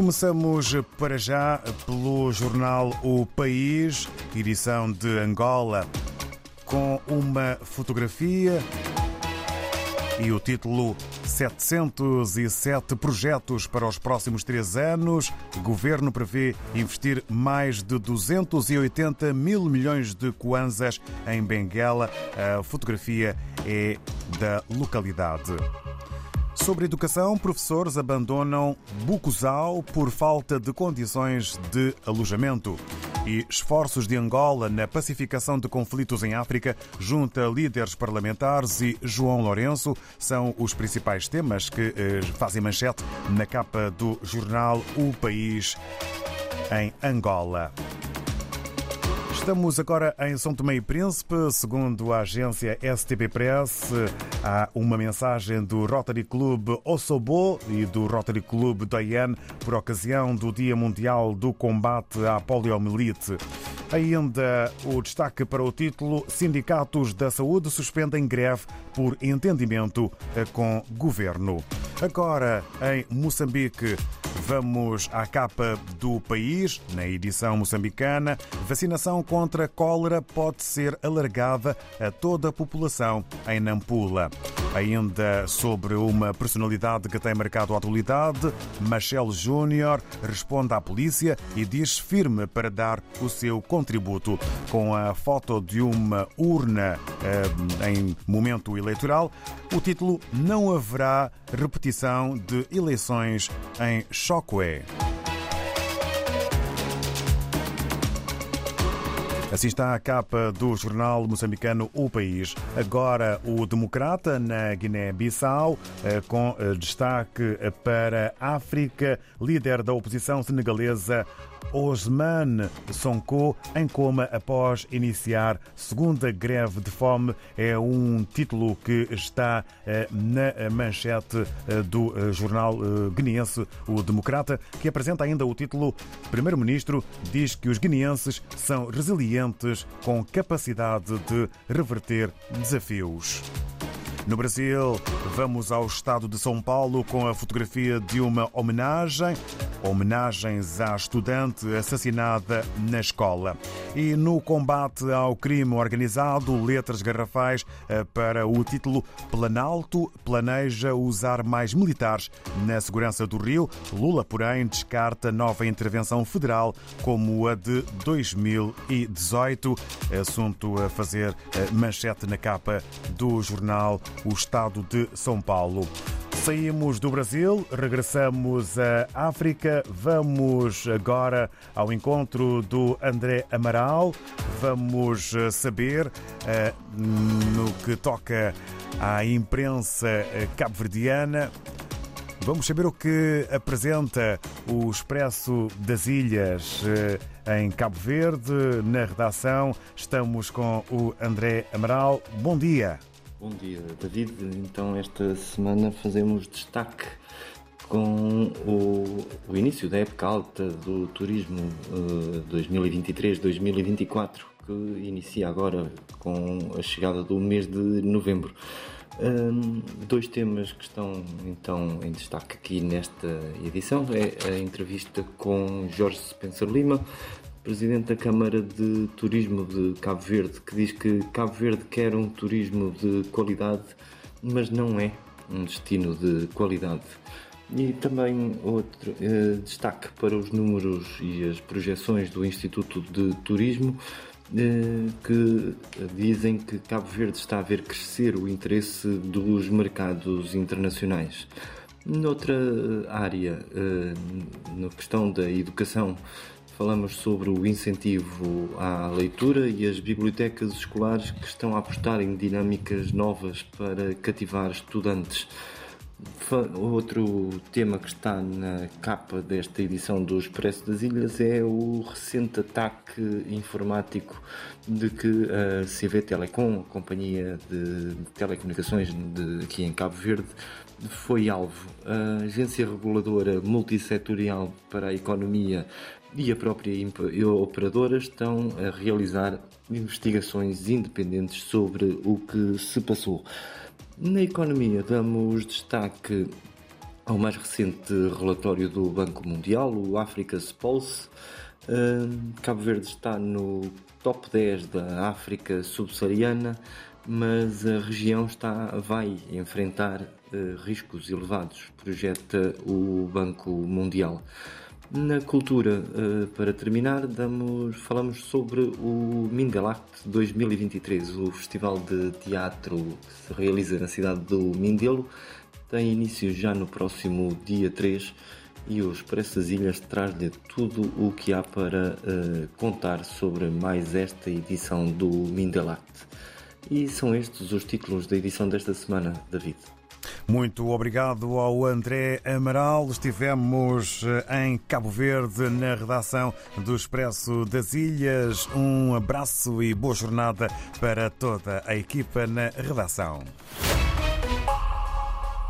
Começamos para já pelo jornal O País, edição de Angola, com uma fotografia e o título 707 projetos para os próximos três anos. O governo prevê investir mais de 280 mil milhões de kwanzas em Benguela. A fotografia é da localidade. Sobre educação, professores abandonam Bucusau por falta de condições de alojamento. E esforços de Angola na pacificação de conflitos em África, junta líderes parlamentares e João Lourenço, são os principais temas que eh, fazem manchete na capa do jornal O País em Angola. Estamos agora em São Tomé e Príncipe. Segundo a agência STP Press, há uma mensagem do Rotary Club Ossobo e do Rotary Club Dayan por ocasião do Dia Mundial do Combate à Poliomielite. Ainda o destaque para o título: Sindicatos da Saúde suspendem greve por entendimento com governo. Agora, em Moçambique, vamos à capa do país, na edição moçambicana. Vacinação contra cólera pode ser alargada a toda a população em Nampula. Ainda sobre uma personalidade que tem marcado a atualidade, Machel Júnior responde à polícia e diz firme para dar o seu contributo. Com a foto de uma urna eh, em momento eleitoral, o título Não haverá repetição de eleições em Chocoé. Assim está a capa do jornal moçambicano O País. Agora o Democrata na Guiné-Bissau, eh, com eh, destaque para África, líder da oposição senegalesa Osman Sonko em coma após iniciar segunda greve de fome. É um título que está eh, na manchete do jornal guineense O Democrata, que apresenta ainda o título Primeiro-Ministro diz que os guineenses são resilientes com capacidade de reverter desafios. No Brasil, vamos ao estado de São Paulo com a fotografia de uma homenagem. Homenagens à estudante assassinada na escola. E no combate ao crime organizado, letras garrafais eh, para o título Planalto planeja usar mais militares na segurança do Rio. Lula, porém, descarta nova intervenção federal como a de 2018. Assunto a fazer eh, manchete na capa do jornal O Estado de São Paulo. Saímos do Brasil, regressamos à África, vamos agora ao encontro do André Amaral. Vamos saber, no que toca à imprensa cabo-verdiana, Vamos saber o que apresenta o Expresso das Ilhas em Cabo Verde. Na redação estamos com o André Amaral. Bom dia. Bom dia, David. Então, esta semana fazemos destaque com o, o início da época alta do turismo uh, 2023-2024, que inicia agora com a chegada do mês de novembro. Um, dois temas que estão então em destaque aqui nesta edição é a entrevista com Jorge Spencer Lima, presidente da Câmara de Turismo de Cabo Verde, que diz que Cabo Verde quer um turismo de qualidade, mas não é um destino de qualidade. E também outro eh, destaque para os números e as projeções do Instituto de Turismo, eh, que dizem que Cabo Verde está a ver crescer o interesse dos mercados internacionais. Noutra área, eh, na questão da educação, falamos sobre o incentivo à leitura e as bibliotecas escolares que estão a apostar em dinâmicas novas para cativar estudantes. Outro tema que está na capa desta edição do Expresso das Ilhas é o recente ataque informático de que a CV Telecom, a companhia de telecomunicações de, aqui em Cabo Verde, foi alvo. A Agência Reguladora Multissetorial para a Economia e a própria operadora estão a realizar investigações independentes sobre o que se passou. Na economia, damos destaque ao mais recente relatório do Banco Mundial, o Africa's Pulse. Cabo Verde está no top 10 da África subsaariana, mas a região está, vai enfrentar uh, riscos elevados, projeta o Banco Mundial. Na cultura, uh, para terminar, damos, falamos sobre o Mindelact 2023, o festival de teatro que se realiza na cidade do Mindelo. Tem início já no próximo dia 3 e o Expresso das Ilhas traz-lhe tudo o que há para uh, contar sobre mais esta edição do Mindelact. E são estes os títulos da edição desta semana, David. Muito obrigado ao André Amaral. Estivemos eh, em Cabo Verde na redação do Expresso das Ilhas. Um abraço e boa jornada para toda a equipa na redação.